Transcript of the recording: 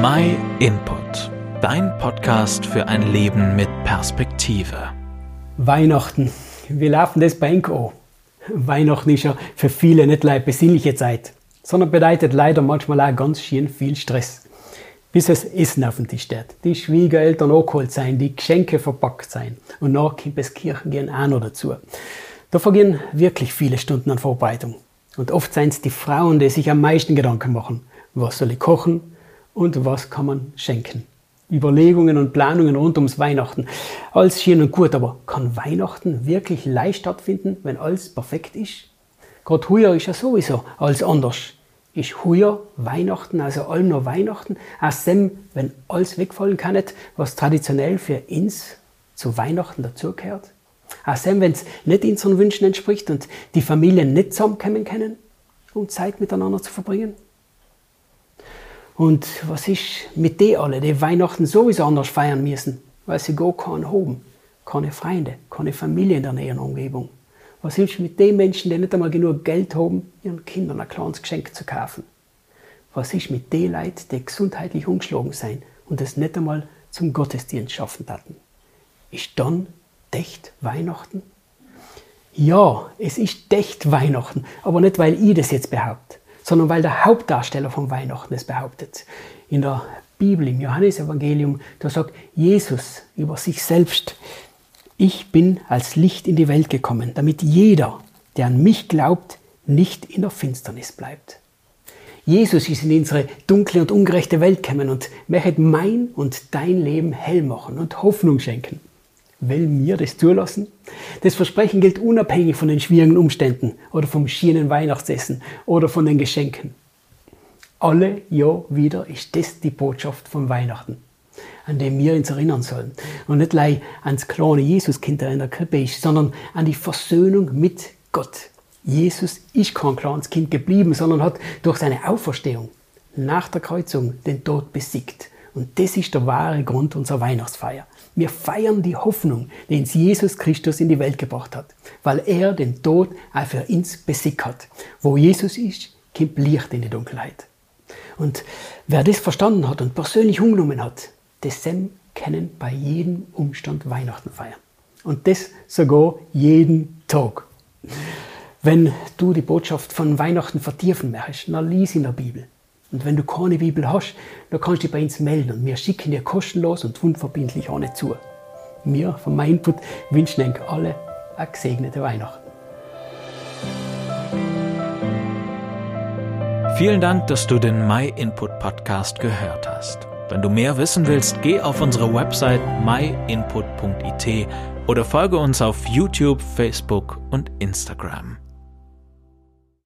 My Input, dein Podcast für ein Leben mit Perspektive. Weihnachten. Wir laufen das bei an. Weihnachten ist ja für viele nicht eine besinnliche Zeit, sondern bedeutet leider manchmal auch ganz schön viel Stress. Bis das Essen auf den Tisch steht, die Schwiegereltern angeholt sein, die Geschenke verpackt sein und nach kommt das Kirchengehen auch noch dazu. Da vergehen wirklich viele Stunden an Vorbereitung. Und oft sind es die Frauen, die sich am meisten Gedanken machen. Was soll ich kochen und was kann man schenken? Überlegungen und Planungen rund ums Weihnachten. Alles schön und gut, aber kann Weihnachten wirklich leicht stattfinden, wenn alles perfekt ist? Gerade heuer ist ja sowieso alles anders. Ist heuer Weihnachten, also allem noch Weihnachten, aus dem, wenn alles wegfallen kann, was traditionell für uns zu Weihnachten dazugehört? Auch dann, wenn es nicht unseren Wünschen entspricht und die Familien nicht zusammenkommen können, um Zeit miteinander zu verbringen. Und was ist mit denen alle, die Weihnachten sowieso anders feiern müssen, weil sie gar keinen haben, keine Freunde, keine Familie in der näheren Umgebung? Was ist mit den Menschen, die nicht einmal genug Geld haben, ihren Kindern ein kleines Geschenk zu kaufen? Was ist mit den Leuten, die gesundheitlich umgeschlagen sind und es nicht einmal zum Gottesdienst schaffen hatten? Ist dann Decht Weihnachten? Ja, es ist Decht Weihnachten, aber nicht, weil ich das jetzt behaupte, sondern weil der Hauptdarsteller von Weihnachten es behauptet. In der Bibel, im Johannesevangelium, da sagt Jesus über sich selbst, ich bin als Licht in die Welt gekommen, damit jeder, der an mich glaubt, nicht in der Finsternis bleibt. Jesus ist in unsere dunkle und ungerechte Welt gekommen und möchte mein und dein Leben hell machen und Hoffnung schenken. Will mir das zulassen? Das Versprechen gilt unabhängig von den schwierigen Umständen oder vom schienen Weihnachtsessen oder von den Geschenken. Alle Jahr wieder ist das die Botschaft von Weihnachten, an dem wir uns erinnern sollen. Und nicht gleich ans kleine Jesuskind, der in der Krippe ist, sondern an die Versöhnung mit Gott. Jesus ist kein kleines Kind geblieben, sondern hat durch seine Auferstehung nach der Kreuzung den Tod besiegt. Und das ist der wahre Grund unserer Weihnachtsfeier. Wir feiern die Hoffnung, die uns Jesus Christus in die Welt gebracht hat, weil er den Tod auch für uns besiegt hat. Wo Jesus ist, kommt Licht in die Dunkelheit. Und wer das verstanden hat und persönlich umgenommen hat, dessen können bei jedem Umstand Weihnachten feiern. Und das sogar jeden Tag. Wenn du die Botschaft von Weihnachten vertiefen möchtest, dann lies in der Bibel. Und wenn du keine Bibel hast, dann kannst du dich bei uns melden und wir schicken dir kostenlos und unverbindlich eine zu. Wir von MyInput wünschen euch alle eine gesegnete Weihnachten. Vielen Dank, dass du den MyInput Podcast gehört hast. Wenn du mehr wissen willst, geh auf unsere Website myinput.it oder folge uns auf YouTube, Facebook und Instagram.